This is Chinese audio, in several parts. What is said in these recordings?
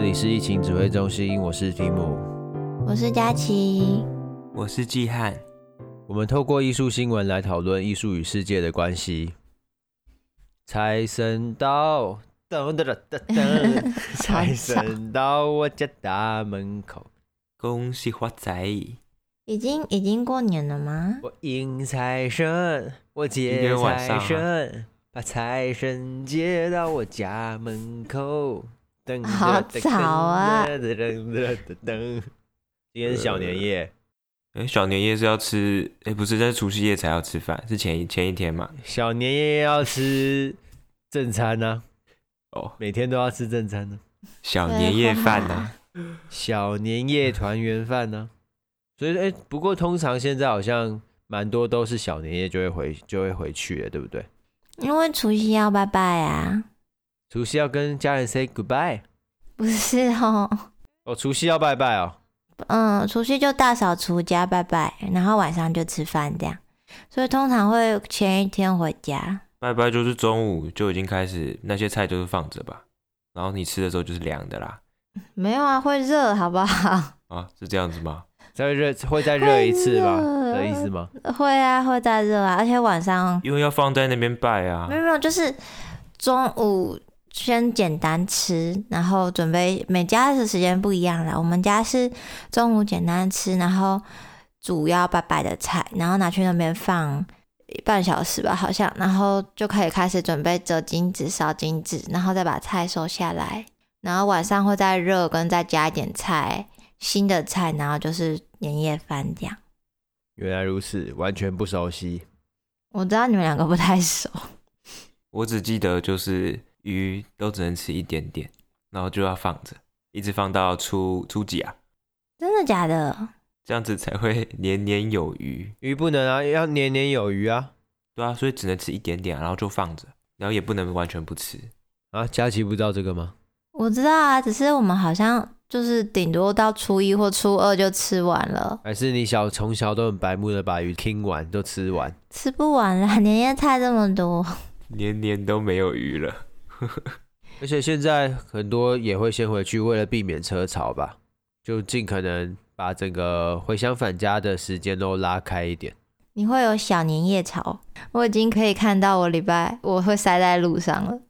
这里是疫情指挥中心，我是提姆，我是佳琪，我是季汉。我们透过艺术新闻来讨论艺术与世界的关系。财神到，噔噔噔噔噔，财神到我家大门口，恭喜发财！已经已经过年了吗？我迎财神，我接财神，把财神接到我家门口。好早啊！今天是小年夜，哎，小年夜是要吃，哎，不是，在除夕夜才要吃饭，是前一前一天嘛？小年夜要吃正餐呢，哦，每天都要吃正餐呢。小年夜饭呢？小年夜团圆饭呢？所以，哎，不过通常现在好像蛮多都是小年夜就会回就会回去的，对不对？因为除夕要拜拜啊。除夕要跟家人 say goodbye，不是哦，哦，除夕要拜拜哦，嗯，除夕就大扫除加拜拜，然后晚上就吃饭这样，所以通常会前一天回家。拜拜就是中午就已经开始，那些菜就是放着吧，然后你吃的时候就是凉的啦。没有啊，会热好不好？啊，是这样子吗？再热会再热一次吧的意思吗？会啊，会再热啊，而且晚上因为要放在那边拜啊。没有没有，就是中午。先简单吃，然后准备。每家的时间不一样啦，我们家是中午简单吃，然后煮要拜拜的菜，然后拿去那边放半小时吧，好像，然后就可以开始准备折金纸、烧金纸，然后再把菜收下来。然后晚上会再热，跟再加一点菜，新的菜，然后就是年夜饭这样。原来如此，完全不熟悉。我知道你们两个不太熟，我只记得就是。鱼都只能吃一点点，然后就要放着，一直放到初初几啊？真的假的？这样子才会 年年有余。鱼不能啊，要年年有余啊。对啊，所以只能吃一点点，然后就放着，然后也不能完全不吃啊。佳琪不知道这个吗？我知道啊，只是我们好像就是顶多到初一或初二就吃完了。还是你小从小都很白目的把鱼听完都吃完？吃不完啦，年夜菜这么多，年年都没有鱼了。而且现在很多也会先回去，为了避免车潮吧，就尽可能把整个回乡返家的时间都拉开一点。你会有小年夜潮，我已经可以看到我礼拜我会塞在路上了。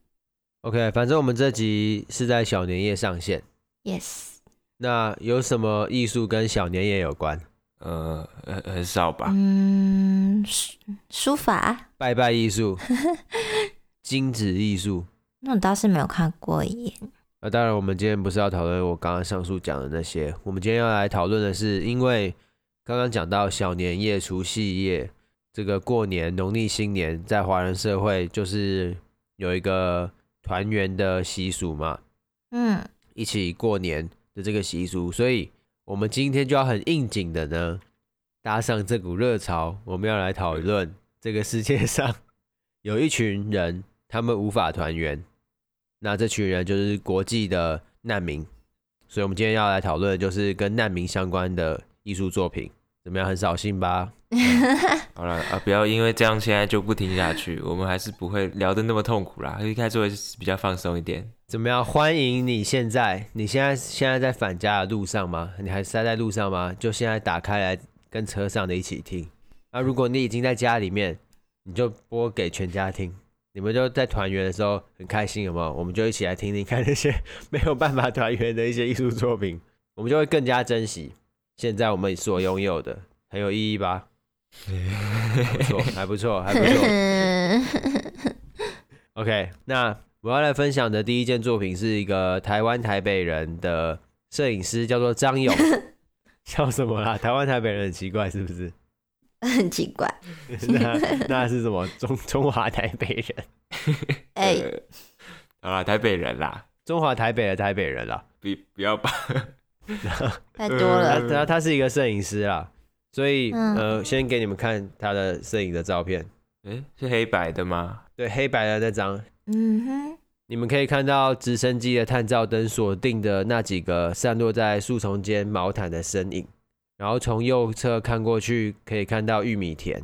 OK，反正我们这集是在小年夜上线。Yes。那有什么艺术跟小年夜有关？呃，很少吧。嗯，书书法、拜拜艺术、金子艺术。那我倒是没有看过耶。那当然，我们今天不是要讨论我刚刚上述讲的那些。我们今天要来讨论的是，因为刚刚讲到小年夜、除夕夜，这个过年、农历新年，在华人社会就是有一个团圆的习俗嘛。嗯，一起过年的这个习俗，所以我们今天就要很应景的呢，搭上这股热潮，我们要来讨论这个世界上 有一群人，他们无法团圆。那这群人就是国际的难民，所以我们今天要来讨论的就是跟难民相关的艺术作品，怎么样？很扫兴吧？好了啊，不要因为这样现在就不听下去，我们还是不会聊得那么痛苦啦。一开始会比较放松一点。怎么样？欢迎你现在，你现在现在在返家的路上吗？你还塞在路上吗？就现在打开来跟车上的一起听。啊，如果你已经在家里面，你就播给全家听。你们就在团圆的时候很开心，有没有？我们就一起来听听看那些 没有办法团圆的一些艺术作品，我们就会更加珍惜现在我们所拥有的，很有意义吧？不错，还不错，还不错。OK，那我要来分享的第一件作品是一个台湾台北人的摄影师，叫做张勇。笑什么啦？台湾台北人很奇怪，是不是？很奇怪，那那是什么中 中华台北人？哎、欸，好啦，台北人啦，中华台北的台北人啦，不不要吧，太多了。他他是一个摄影师啦，所以、嗯、呃，先给你们看他的摄影的照片。哎、欸，是黑白的吗？对，黑白的那张。嗯哼，你们可以看到直升机的探照灯锁定的那几个散落在树丛间毛毯的身影。然后从右侧看过去，可以看到玉米田，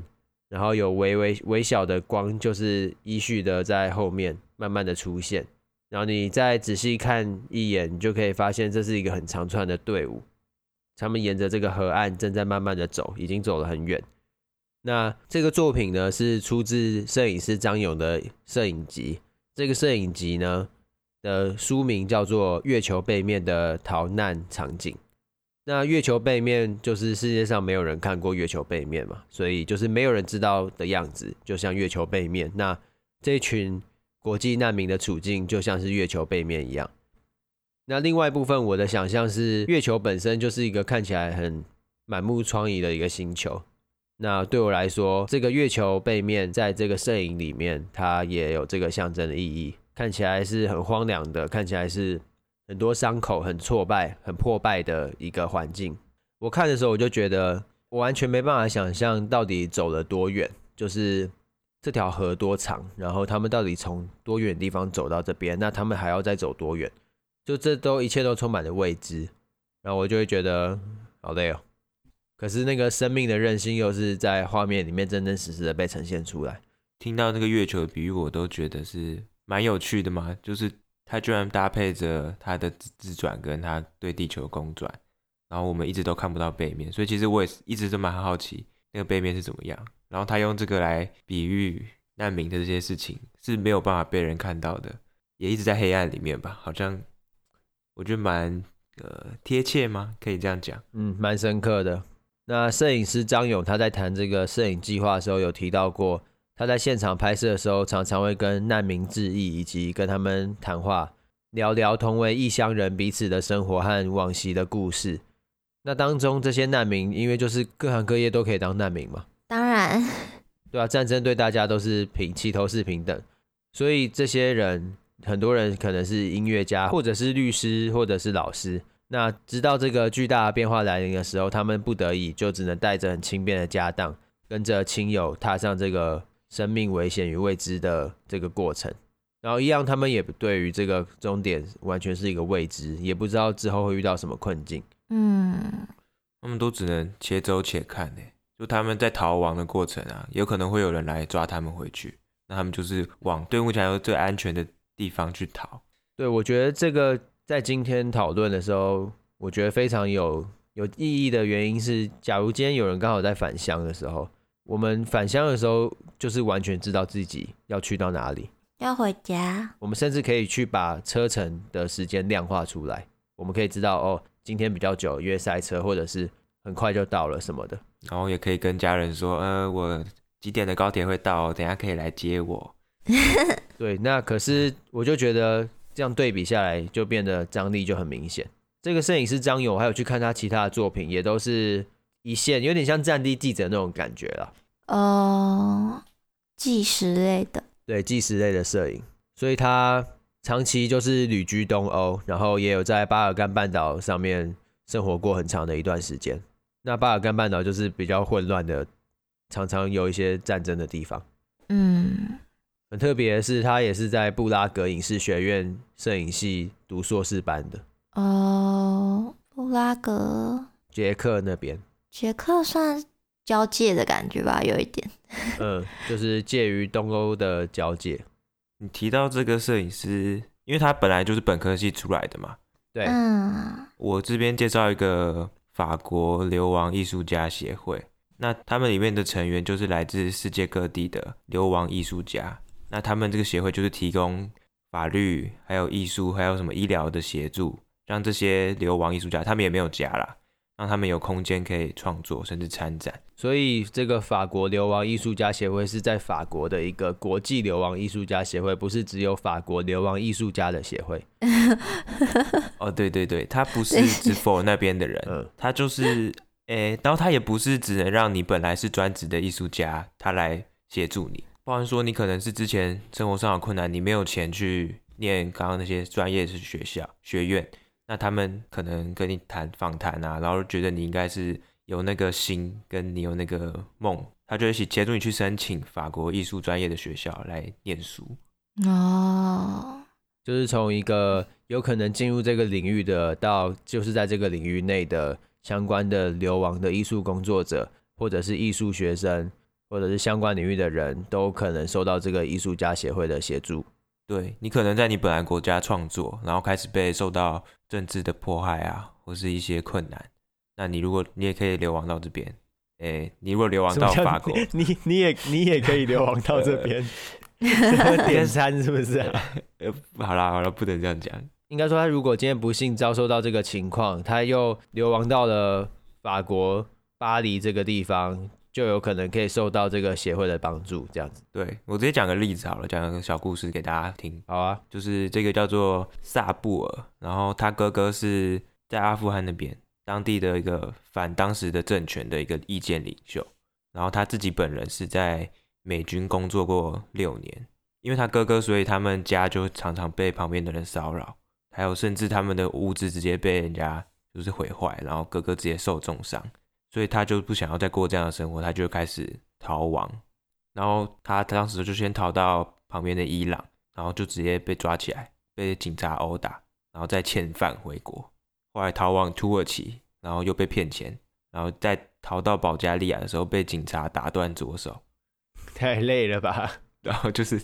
然后有微微微小的光，就是依序的在后面慢慢的出现。然后你再仔细看一眼，你就可以发现这是一个很长串的队伍，他们沿着这个河岸正在慢慢的走，已经走了很远。那这个作品呢，是出自摄影师张勇的摄影集。这个摄影集呢的书名叫做《月球背面的逃难场景》。那月球背面就是世界上没有人看过月球背面嘛，所以就是没有人知道的样子，就像月球背面。那这群国际难民的处境就像是月球背面一样。那另外一部分，我的想象是月球本身就是一个看起来很满目疮痍的一个星球。那对我来说，这个月球背面在这个摄影里面，它也有这个象征的意义，看起来是很荒凉的，看起来是。很多伤口，很挫败、很破败的一个环境。我看的时候，我就觉得我完全没办法想象到底走了多远，就是这条河多长，然后他们到底从多远地方走到这边，那他们还要再走多远？就这都一切都充满了未知，然后我就会觉得好累哦。可是那个生命的韧性又是在画面里面真真实实的被呈现出来。听到那个月球的比喻，我都觉得是蛮有趣的嘛，就是。它居然搭配着它的自转跟它对地球公转，然后我们一直都看不到背面，所以其实我也一直都蛮好奇那个背面是怎么样。然后他用这个来比喻难民的这些事情是没有办法被人看到的，也一直在黑暗里面吧？好像我觉得蛮呃贴切吗？可以这样讲？嗯，蛮深刻的。那摄影师张勇他在谈这个摄影计划的时候有提到过。他在现场拍摄的时候，常常会跟难民致意，以及跟他们谈话，聊聊同为异乡人彼此的生活和往昔的故事。那当中这些难民，因为就是各行各业都可以当难民嘛，当然，对啊，战争对大家都是平，齐头是平等，所以这些人，很多人可能是音乐家，或者是律师，或者是老师。那直到这个巨大的变化来临的时候，他们不得已就只能带着很轻便的家当，跟着亲友踏上这个。生命危险与未知的这个过程，然后一样，他们也对于这个终点完全是一个未知，也不知道之后会遇到什么困境。嗯，他们都只能且走且看呢。就他们在逃亡的过程啊，有可能会有人来抓他们回去，那他们就是往对目前来说最安全的地方去逃。对，我觉得这个在今天讨论的时候，我觉得非常有有意义的原因是，假如今天有人刚好在返乡的时候。我们返乡的时候，就是完全知道自己要去到哪里，要回家。我们甚至可以去把车程的时间量化出来，我们可以知道哦，今天比较久，因为塞车，或者是很快就到了什么的。然后也可以跟家人说，呃，我几点的高铁会到，等下可以来接我。对，那可是我就觉得这样对比下来，就变得张力就很明显。这个摄影师张勇，还有去看他其他的作品，也都是。一线有点像战地记者那种感觉了，哦，纪实类的，对，纪实类的摄影，所以他长期就是旅居东欧，然后也有在巴尔干半岛上面生活过很长的一段时间。那巴尔干半岛就是比较混乱的，常常有一些战争的地方。嗯，很特别的是，他也是在布拉格影视学院摄影系读硕士班的。哦，布拉格，捷克那边。捷克算交界的感觉吧，有一点。嗯，就是介于东欧的交界。你提到这个摄影师，因为他本来就是本科系出来的嘛。对。嗯。我这边介绍一个法国流亡艺术家协会，那他们里面的成员就是来自世界各地的流亡艺术家。那他们这个协会就是提供法律、还有艺术、还有什么医疗的协助，让这些流亡艺术家，他们也没有家啦。让他们有空间可以创作，甚至参展。所以，这个法国流亡艺术家协会是在法国的一个国际流亡艺术家协会，不是只有法国流亡艺术家的协会。哦，对对对，他不是只 for 那边的人，嗯，他就是，诶，然后他也不是只能让你本来是专职的艺术家，他来协助你。包含说，你可能是之前生活上有困难，你没有钱去念刚刚那些专业是学校学院。那他们可能跟你谈访谈啊，然后觉得你应该是有那个心，跟你有那个梦，他就一起协助你去申请法国艺术专业的学校来念书。哦，就是从一个有可能进入这个领域的，到就是在这个领域内的相关的流亡的艺术工作者，或者是艺术学生，或者是相关领域的人都可能受到这个艺术家协会的协助。对，你可能在你本来国家创作，然后开始被受到政治的迫害啊，或是一些困难，那你如果你也可以流亡到这边，哎，你如果流亡到法国，你你，你也你也可以流亡到这 边，点餐是不是啊？呃，好啦好啦，不能这样讲。应该说，他如果今天不幸遭受到这个情况，他又流亡到了法国巴黎这个地方，就有可能可以受到这个协会的帮助。这样子，对，我直接讲个例子好了，讲个小故事给大家听。好啊，就是这个叫做萨布尔，然后他哥哥是在阿富汗那边当地的一个反当时的政权的一个意见领袖，然后他自己本人是在美军工作过六年，因为他哥哥，所以他们家就常常被旁边的人骚扰。还有，甚至他们的屋子直接被人家就是毁坏，然后哥哥直接受重伤，所以他就不想要再过这样的生活，他就开始逃亡。然后他当时就先逃到旁边的伊朗，然后就直接被抓起来，被警察殴打，然后再遣返回国。后来逃往土耳其，然后又被骗钱，然后再逃到保加利亚的时候被警察打断左手，太累了吧？然后就是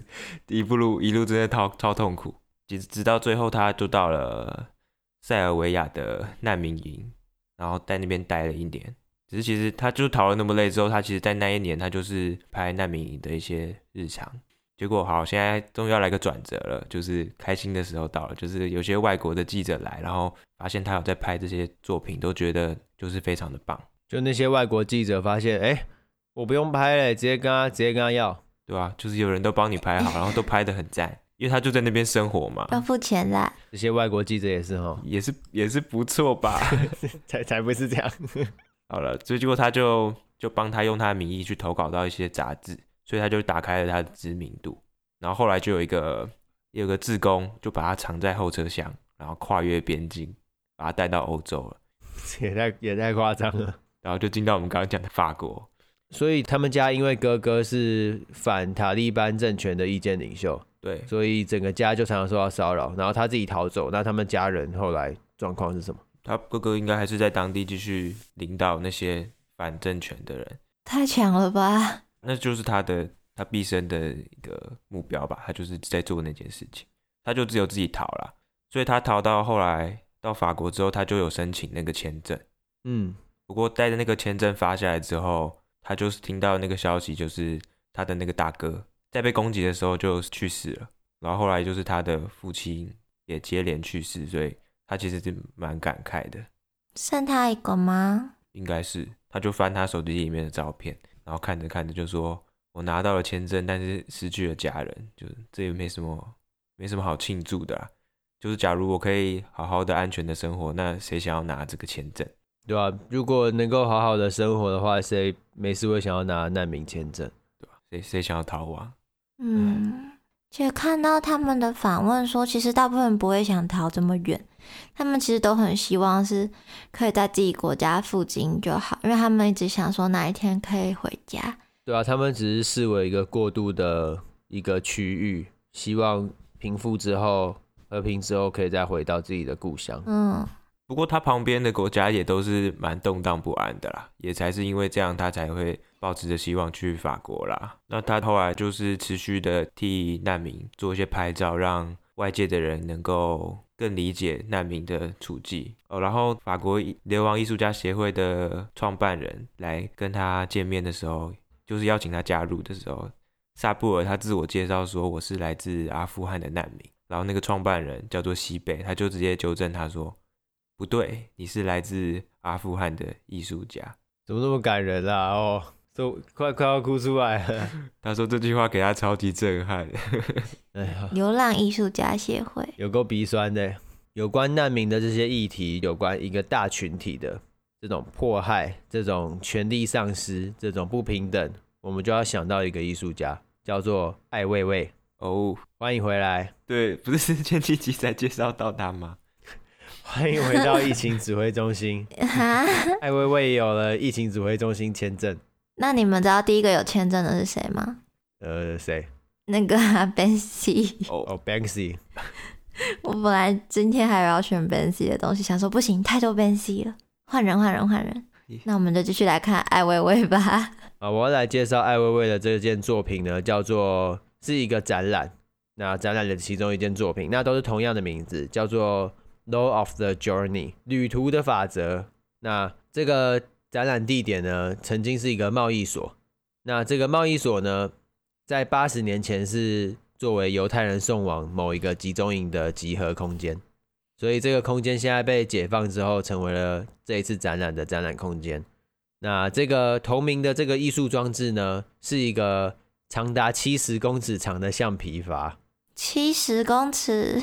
一步路一路真的超超痛苦。直到最后，他就到了塞尔维亚的难民营，然后在那边待了一年。只是其实他就逃了那么累之后，他其实，在那一年，他就是拍难民营的一些日常。结果好，现在终于要来个转折了，就是开心的时候到了。就是有些外国的记者来，然后发现他有在拍这些作品，都觉得就是非常的棒。就那些外国记者发现，哎、欸，我不用拍了，直接跟他直接跟他要，对吧、啊？就是有人都帮你拍好，然后都拍的很赞。因为他就在那边生活嘛，要付钱啦。这些外国记者也是哈，也是也是不错吧？才才不是这样。好了，所以结果他就就帮他用他的名义去投稿到一些杂志，所以他就打开了他的知名度。然后后来就有一个有个志工就把他藏在后车厢，然后跨越边境，把他带到欧洲了。也太也太夸张了。然后就进到我们刚刚讲的法国。所以他们家因为哥哥是反塔利班政权的意见领袖。对，所以整个家就常常受到骚扰，然后他自己逃走。那他们家人后来状况是什么？他哥哥应该还是在当地继续领导那些反政权的人。太强了吧？那就是他的他毕生的一个目标吧。他就是在做那件事情，他就只有自己逃了。所以他逃到后来到法国之后，他就有申请那个签证。嗯，不过带着那个签证发下来之后，他就是听到那个消息，就是他的那个大哥。在被攻击的时候就去世了，然后后来就是他的父亲也接连去世，所以他其实是蛮感慨的。剩他一个吗？应该是，他就翻他手机里面的照片，然后看着看着就说：“我拿到了签证，但是失去了家人，就这也没什么，没什么好庆祝的啦。就是假如我可以好好的、安全的生活，那谁想要拿这个签证？对吧？如果能够好好的生活的话，谁没事会想要拿难民签证？对吧？谁谁想要逃亡？”嗯，其实看到他们的访问说，其实大部分人不会想逃这么远，他们其实都很希望是可以在自己国家附近就好，因为他们一直想说哪一天可以回家。对啊，他们只是视为一个过渡的一个区域，希望平复之后、和平之后可以再回到自己的故乡。嗯。不过他旁边的国家也都是蛮动荡不安的啦，也才是因为这样，他才会抱持着希望去法国啦。那他后来就是持续的替难民做一些拍照，让外界的人能够更理解难民的处境哦。然后法国流亡艺术家协会的创办人来跟他见面的时候，就是邀请他加入的时候，萨布尔他自我介绍说，我是来自阿富汗的难民，然后那个创办人叫做西北，他就直接纠正他说。不对，你是来自阿富汗的艺术家，怎么那么感人啊？哦，都快快要哭出来了。他说这句话给他超级震撼。哎呀，流浪艺术家协会有够鼻酸的。有关难民的这些议题，有关一个大群体的这种迫害、这种权力丧失、这种不平等，我们就要想到一个艺术家，叫做艾未未。哦，欢迎回来。对，不是前几集才介绍到他吗？欢迎回到疫情指挥中心。艾薇薇也有了疫情指挥中心签证。那你们知道第一个有签证的是谁吗？呃，谁？那个 Banksy。哦哦，Banksy。我本来今天还有要选 Banksy 的东西，想说不行，太多 Banksy 了，换人，换人，换人。那我们就继续来看艾薇薇吧。啊，我要来介绍艾薇薇的这件作品呢，叫做是一个展览。那展览的其中一件作品，那都是同样的名字，叫做《Law of the Journey》旅途的法则。那这个展览地点呢，曾经是一个贸易所。那这个贸易所呢，在八十年前是作为犹太人送往某一个集中营的集合空间，所以这个空间现在被解放之后，成为了这一次展览的展览空间。那这个同名的这个艺术装置呢，是一个长达七十公尺长的橡皮筏。七十公尺，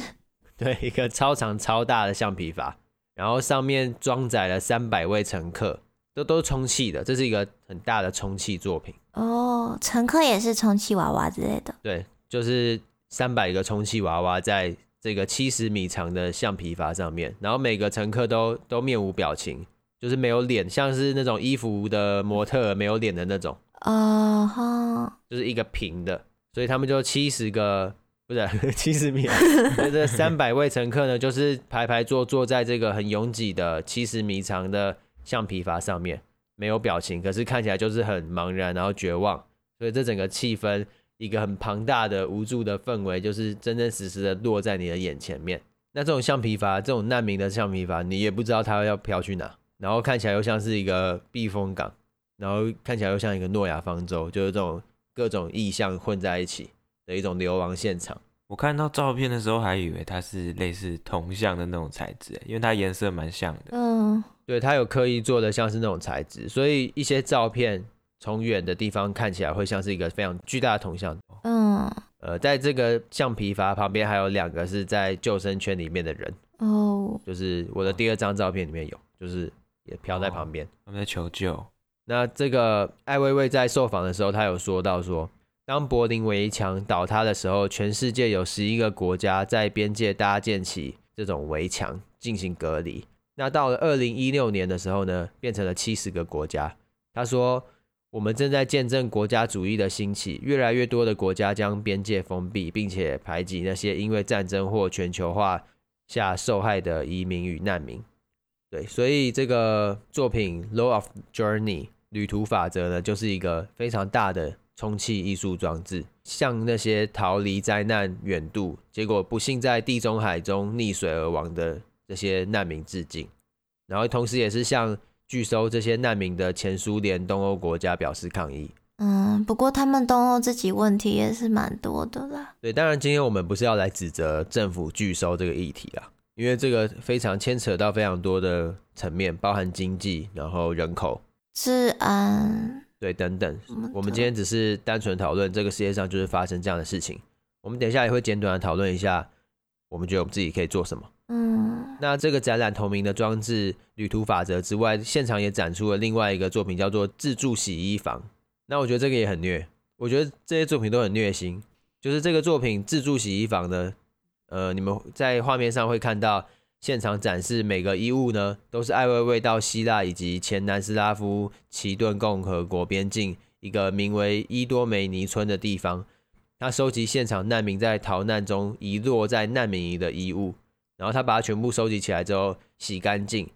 对，一个超长超大的橡皮筏，然后上面装载了三百位乘客，都都是充气的，这是一个很大的充气作品。哦，乘客也是充气娃娃之类的。对，就是三百个充气娃娃在这个七十米长的橡皮筏上面，然后每个乘客都都面无表情，就是没有脸，像是那种衣服的模特没有脸的那种。哦哈，就是一个平的，所以他们就七十个。不是七十米，这三百位乘客呢，就是排排坐坐在这个很拥挤的七十米长的橡皮筏上面，没有表情，可是看起来就是很茫然，然后绝望。所以这整个气氛，一个很庞大的无助的氛围，就是真真实实的落在你的眼前面。那这种橡皮筏，这种难民的橡皮筏，你也不知道它要飘去哪，然后看起来又像是一个避风港，然后看起来又像一个诺亚方舟，就是这种各种意象混在一起。的一种流亡现场，我看到照片的时候还以为它是类似铜像的那种材质，因为它颜色蛮像的。嗯，对，它有刻意做的像是那种材质，所以一些照片从远的地方看起来会像是一个非常巨大的铜像。嗯，呃，在这个橡皮筏旁边还有两个是在救生圈里面的人。哦，就是我的第二张照片里面有，就是也飘在旁边，他们在求救。那这个艾薇薇在受访的时候，她有说到说。当柏林围墙倒塌的时候，全世界有十一个国家在边界搭建起这种围墙进行隔离。那到了二零一六年的时候呢，变成了七十个国家。他说：“我们正在见证国家主义的兴起，越来越多的国家将边界封闭，并且排挤那些因为战争或全球化下受害的移民与难民。”对，所以这个作品《Law of Journey》旅途法则呢，就是一个非常大的。充气艺术装置，向那些逃离灾难远渡，结果不幸在地中海中溺水而亡的这些难民致敬，然后同时也是向拒收这些难民的前苏联东欧国家表示抗议。嗯，不过他们东欧自己问题也是蛮多的啦。对，当然今天我们不是要来指责政府拒收这个议题啦，因为这个非常牵扯到非常多的层面，包含经济，然后人口、治安。对，等等，我们今天只是单纯讨论这个世界上就是发生这样的事情。我们等一下也会简短的讨论一下，我们觉得我们自己可以做什么。嗯，那这个展览同名的装置《旅途法则》之外，现场也展出了另外一个作品，叫做《自助洗衣房》。那我觉得这个也很虐，我觉得这些作品都很虐心。就是这个作品《自助洗衣房》呢，呃，你们在画面上会看到。现场展示每个衣物呢，都是艾薇薇到希腊以及前南斯拉夫齐顿共和国边境一个名为伊多梅尼村的地方。他收集现场难民在逃难中遗落在难民营的衣物，然后他把它全部收集起来之后洗干净，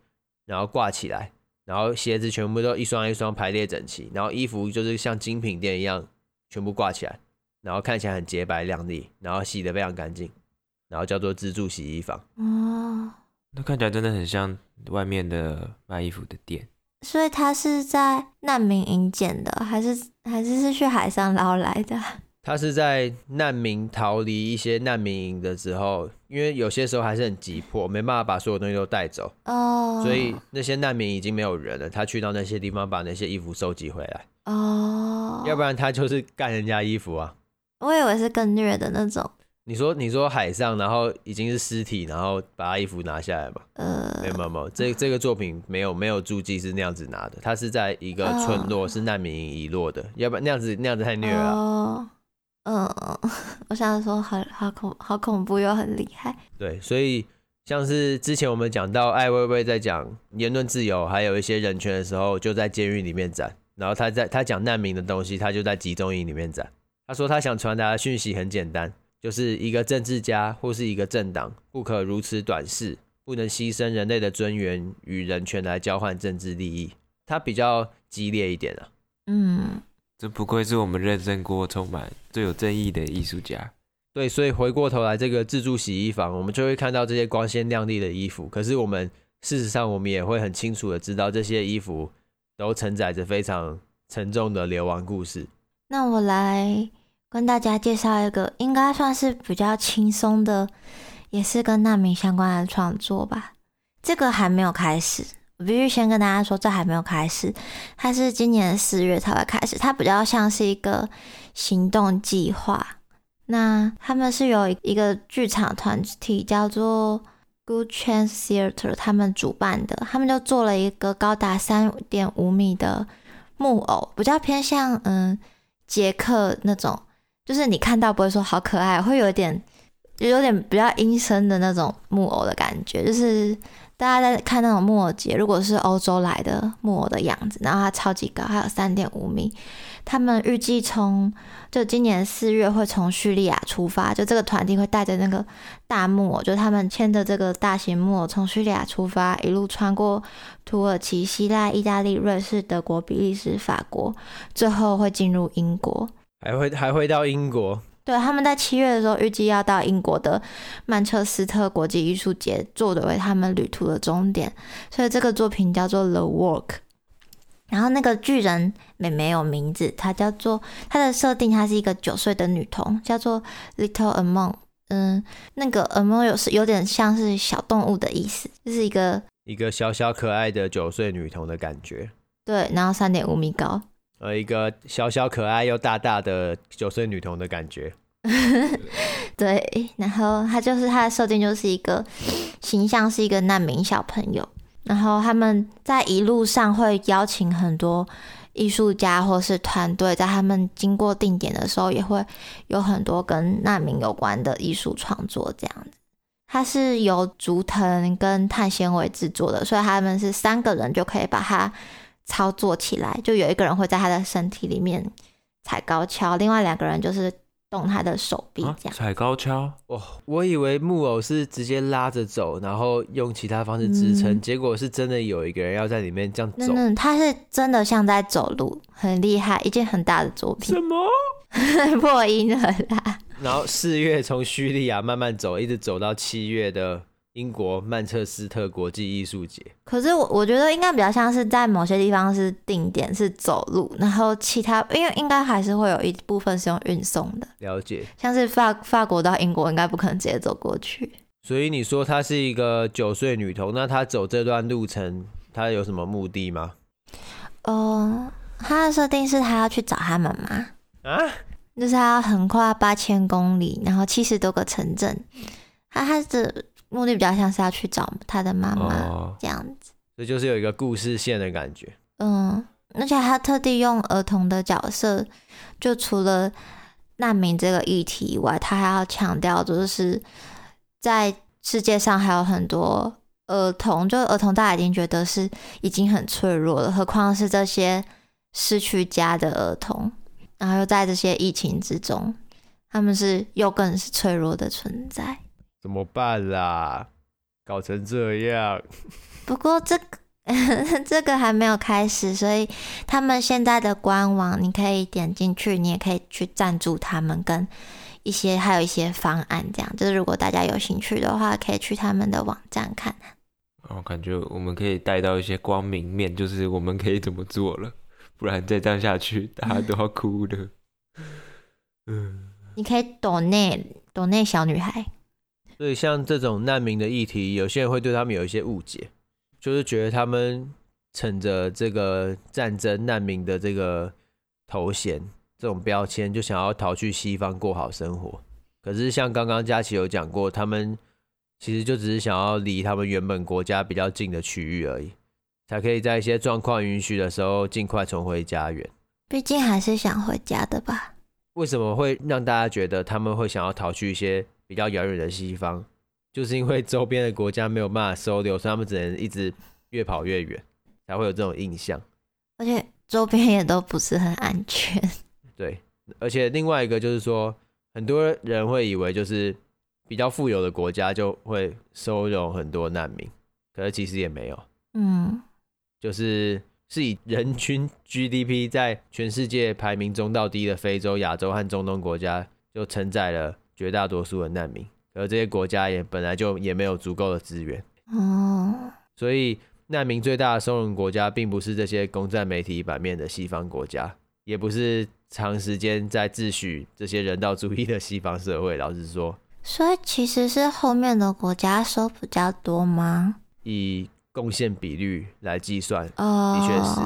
然后挂起来，然后鞋子全部都一双一双排列整齐，然后衣服就是像精品店一样全部挂起来，然后看起来很洁白亮丽，然后洗得非常干净。然后叫做自助洗衣房哦，那看起来真的很像外面的卖衣服的店。所以他是在难民营建的，还是还是是去海上捞来的？他是在难民逃离一些难民营的时候，因为有些时候还是很急迫，没办法把所有东西都带走哦，所以那些难民已经没有人了，他去到那些地方把那些衣服收集回来哦，要不然他就是干人家衣服啊。我以为是更虐的那种。你说你说海上，然后已经是尸体，然后把他衣服拿下来嘛？呃，没有没有没有，这这个作品没有没有注记是那样子拿的，他是在一个村落，是难民营遗落的，要不然那样子那样子太虐了。哦，嗯，我想说好好恐好恐怖又很厉害。对，所以像是之前我们讲到艾薇薇在讲言论自由，还有一些人权的时候，就在监狱里面展，然后他在他讲难民的东西，他就在集中营里面展。他说他想传达的讯息很简单。就是一个政治家或是一个政党，不可如此短视，不能牺牲人类的尊严与人权来交换政治利益。他比较激烈一点啊。嗯，这不愧是我们认证过、充满最有正义的艺术家。对，所以回过头来，这个自助洗衣房，我们就会看到这些光鲜亮丽的衣服。可是我们事实上，我们也会很清楚的知道，这些衣服都承载着非常沉重的流亡故事。那我来跟大家介绍一个，应该算是比较轻松的，也是跟难民相关的创作吧。这个还没有开始。我必须先跟大家说，这还没有开始，它是今年四月才会开始。它比较像是一个行动计划。那他们是有一个剧场团体叫做 Good Chance Theatre，他们主办的，他们就做了一个高达三点五米的木偶，比较偏向嗯杰克那种，就是你看到不会说好可爱，会有点有点比较阴森的那种木偶的感觉，就是。大家在看那种木偶节，如果是欧洲来的木偶的样子，然后它超级高，还有三点五米。他们预计从就今年四月会从叙利亚出发，就这个团体会带着那个大木偶，就他们牵着这个大型木偶从叙利亚出发，一路穿过土耳其、希腊、意大利、瑞士、德国、比利时、法国，最后会进入英国，还会还会到英国。对，他们在七月的时候预计要到英国的曼彻斯特国际艺术节作为他们旅途的终点，所以这个作品叫做《The Work》。然后那个巨人妹妹有名字，她叫做她的设定，她是一个九岁的女童，叫做 Little Among。嗯，那个 Among 有是有点像是小动物的意思，就是一个一个小小可爱的九岁女童的感觉。对，然后三点五米高。呃，一个小小可爱又大大的九岁女童的感觉。对，然后他就是他的设定就是一个形象是一个难民小朋友，然后他们在一路上会邀请很多艺术家或是团队，在他们经过定点的时候，也会有很多跟难民有关的艺术创作这样子。它是由竹藤跟碳纤维制作的，所以他们是三个人就可以把它。操作起来，就有一个人会在他的身体里面踩高跷，另外两个人就是动他的手臂这样。啊、踩高跷？哦，我以为木偶是直接拉着走，然后用其他方式支撑，嗯、结果是真的有一个人要在里面这样走。嗯，他是真的像在走路，很厉害，一件很大的作品。什么？破音了啦。然后四月从叙利亚慢慢走，一直走到七月的。英国曼彻斯特国际艺术节，可是我我觉得应该比较像是在某些地方是定点是走路，然后其他因为应该还是会有一部分是用运送的。了解，像是法法国到英国应该不可能直接走过去。所以你说她是一个九岁女童，那她走这段路程，她有什么目的吗？呃，她的设定是她要去找她妈妈啊，就是她要横跨八千公里，然后七十多个城镇，她她的。目的比较像是要去找他的妈妈这样子，这、哦、就是有一个故事线的感觉。嗯，而且他特地用儿童的角色，就除了难民这个议题以外，他还要强调，就是在世界上还有很多儿童，就儿童大家已经觉得是已经很脆弱了，何况是这些失去家的儿童，然后又在这些疫情之中，他们是又更是脆弱的存在。怎么办啦？搞成这样。不过这个 这个还没有开始，所以他们现在的官网你可以点进去，你也可以去赞助他们，跟一些还有一些方案，这样就是如果大家有兴趣的话，可以去他们的网站看。哦感觉我们可以带到一些光明面，就是我们可以怎么做了，不然再这样下去，大家都要哭的。嗯，你可以抖内抖内小女孩。所以像这种难民的议题，有些人会对他们有一些误解，就是觉得他们乘着这个战争难民的这个头衔、这种标签，就想要逃去西方过好生活。可是像刚刚佳琪有讲过，他们其实就只是想要离他们原本国家比较近的区域而已，才可以在一些状况允许的时候尽快重回家园。毕竟还是想回家的吧？为什么会让大家觉得他们会想要逃去一些？比较遥远的西方，就是因为周边的国家没有办法收留，所以他们只能一直越跑越远，才会有这种印象。而且周边也都不是很安全。对，而且另外一个就是说，很多人会以为就是比较富有的国家就会收容很多难民，可是其实也没有。嗯，就是是以人均 GDP 在全世界排名中到第一的非洲、亚洲和中东国家，就承载了。绝大多数的难民，而这些国家也本来就也没有足够的资源。哦，所以难民最大的收容国家，并不是这些攻占媒体版面的西方国家，也不是长时间在自诩这些人道主义的西方社会。老实说，所以其实是后面的国家收比较多吗？以贡献比率来计算，哦，的确是，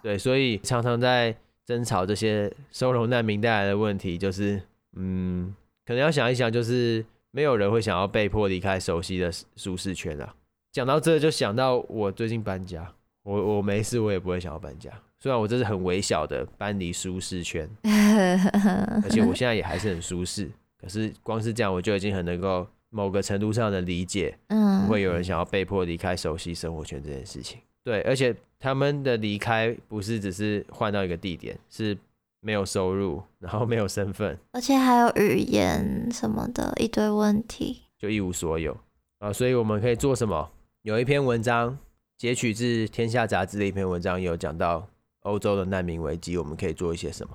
对，所以常常在争吵这些收容难民带来的问题，就是，嗯，可能要想一想，就是没有人会想要被迫离开熟悉的舒适圈啊。讲到这，就想到我最近搬家，我我没事，我也不会想要搬家，虽然我这是很微小的搬离舒适圈，而且我现在也还是很舒适，可是光是这样，我就已经很能够。某个程度上的理解，嗯，不会有人想要被迫离开熟悉生活圈这件事情。对，而且他们的离开不是只是换到一个地点，是没有收入，然后没有身份，而且还有语言什么的一堆问题，就一无所有啊。所以我们可以做什么？有一篇文章截取自《天下》杂志的一篇文章，有讲到欧洲的难民危机，我们可以做一些什么？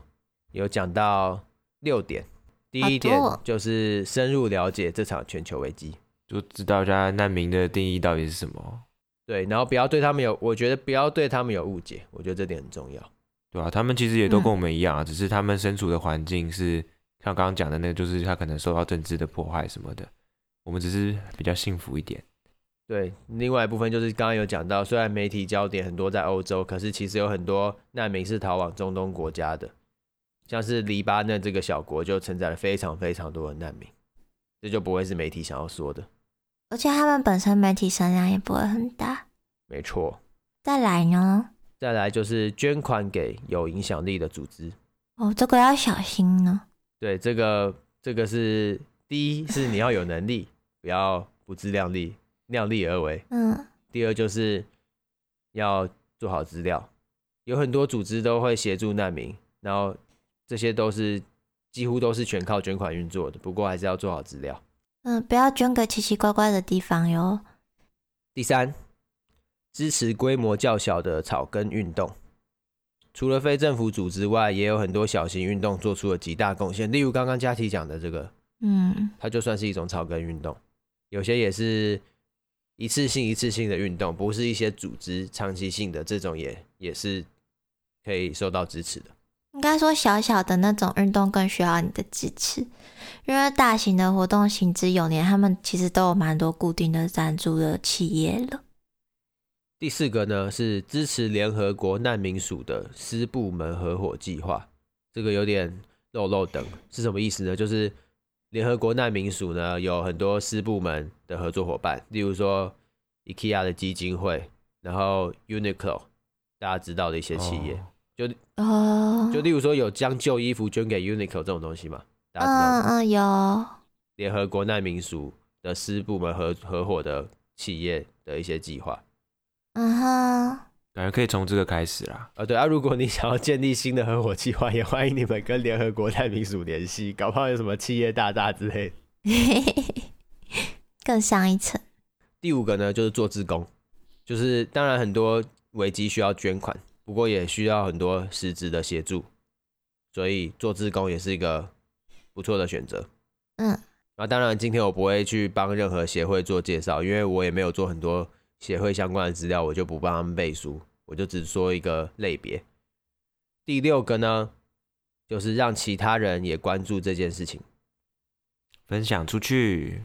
有讲到六点。第一点就是深入了解这场全球危机，就知道一下难民的定义到底是什么。对，然后不要对他们有，我觉得不要对他们有误解，我觉得这点很重要。对啊，他们其实也都跟我们一样啊，嗯、只是他们身处的环境是像刚刚讲的那个，就是他可能受到政治的迫害什么的，我们只是比较幸福一点。对，另外一部分就是刚刚有讲到，虽然媒体焦点很多在欧洲，可是其实有很多难民是逃往中东国家的。像是黎巴嫩这个小国就承载了非常非常多的难民，这就不会是媒体想要说的。而且他们本身媒体声量也不会很大。没错。再来呢？再来就是捐款给有影响力的组织。哦，这个要小心呢。对，这个这个是第一是你要有能力，不要不自量力，量力而为。嗯。第二就是要做好资料，有很多组织都会协助难民，然后。这些都是几乎都是全靠捐款运作的，不过还是要做好资料。嗯，不要捐给奇奇怪怪的地方哟。第三，支持规模较小的草根运动。除了非政府组织外，也有很多小型运动做出了极大贡献。例如刚刚佳琪讲的这个，嗯，它就算是一种草根运动。有些也是一次性、一次性的运动，不是一些组织长期性的这种也，也也是可以受到支持的。应该说，小小的那种运动更需要你的支持，因为大型的活动行之有年，他们其实都有蛮多固定的赞助的企业了。第四个呢是支持联合国难民署的私部门合伙计划，这个有点漏漏等是什么意思呢？就是联合国难民署呢有很多私部门的合作伙伴，例如说 IKEA 的基金会，然后 Uniqlo 大家知道的一些企业。哦就哦，就例如说有将旧衣服捐给 Uniqlo 这种东西嘛，大家知道？嗯嗯，有联合国难民署的私部门合合伙的企业的一些计划。嗯哼，感觉可以从这个开始啦。啊，对啊，如果你想要建立新的合伙计划，也欢迎你们跟联合国难民署联系，搞不好有什么企业大大之类的，更上一层。第五个呢，就是做志工，就是当然很多危机需要捐款。不过也需要很多实质的协助，所以做志工也是一个不错的选择。嗯，那当然今天我不会去帮任何协会做介绍，因为我也没有做很多协会相关的资料，我就不帮他们背书，我就只说一个类别。第六个呢，就是让其他人也关注这件事情，分享出去，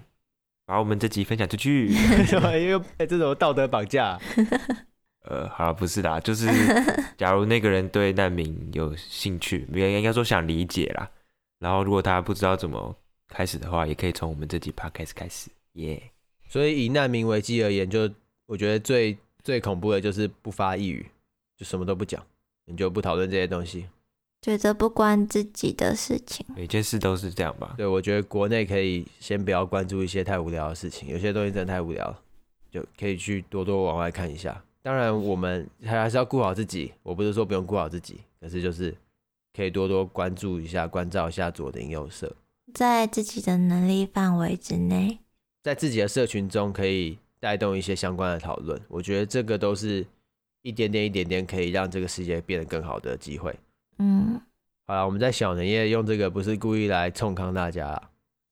把我们这集分享出去，因为这种道德绑架。呃，好，不是的，就是假如那个人对难民有兴趣，应应该说想理解啦。然后如果他不知道怎么开始的话，也可以从我们这集 podcast 开始，耶、yeah。所以以难民危机而言，就我觉得最最恐怖的就是不发一语，就什么都不讲，你就不讨论这些东西，觉得不关自己的事情，每件事都是这样吧？对，我觉得国内可以先不要关注一些太无聊的事情，有些东西真的太无聊了，就可以去多多往外看一下。当然，我们还是要顾好自己。我不是说不用顾好自己，可是就是可以多多关注一下、关照一下左邻右舍，在自己的能力范围之内，在自己的社群中可以带动一些相关的讨论。我觉得这个都是一点点、一点点可以让这个世界变得更好的机会。嗯，好了，我们在小年夜用这个不是故意来冲康大家，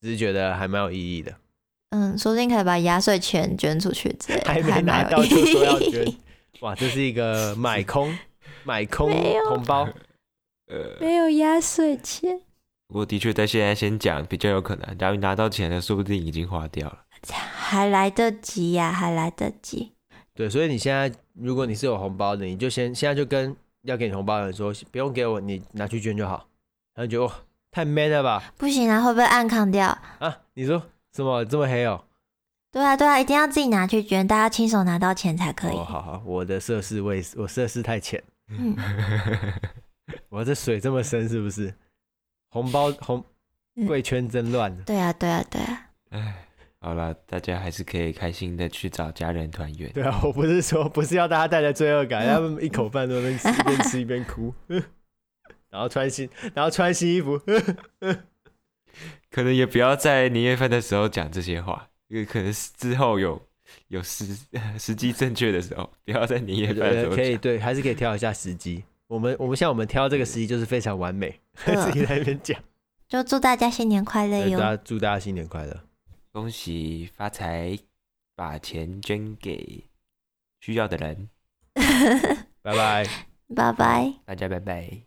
只是觉得还蛮有意义的。嗯，说不定可以把压岁钱捐出去之类，还没拿到就说要捐，哇，这是一个买空买空红包。呃，没有压岁钱。不过的确在现在先讲比较有可能，假如拿到钱了，说不定已经花掉了，还来得及呀、啊，还来得及。对，所以你现在如果你是有红包的，你就先现在就跟要给你红包的人说，不用给我，你拿去捐就好。然后就哦，太 man 了吧？不行啊，会不会暗扛掉啊？你说什么这么黑哦？对啊，对啊，一定要自己拿去捐，大家亲手拿到钱才可以。哦，好好，我的涉世未我涉世太浅。嗯，我这水这么深是不是？红包红贵圈真乱、嗯。对啊，对啊，对啊。哎。好了，大家还是可以开心的去找家人团圆。对啊，我不是说不是要大家带着罪恶感，他们一口饭都能吃，一边吃一边哭，然后穿新，然后穿新衣服。可能也不要在年夜饭的时候讲这些话，因为可能之后有有时 时机正确的时候，不要在年夜饭的时候讲。可以对，还是可以挑一下时机。我们我们像我们挑这个时机就是非常完美，自己在那边讲。就祝大家新年快乐哟！大家祝大家新年快乐。恭喜发财，把钱捐给需要的人。拜拜，拜拜，大家拜拜。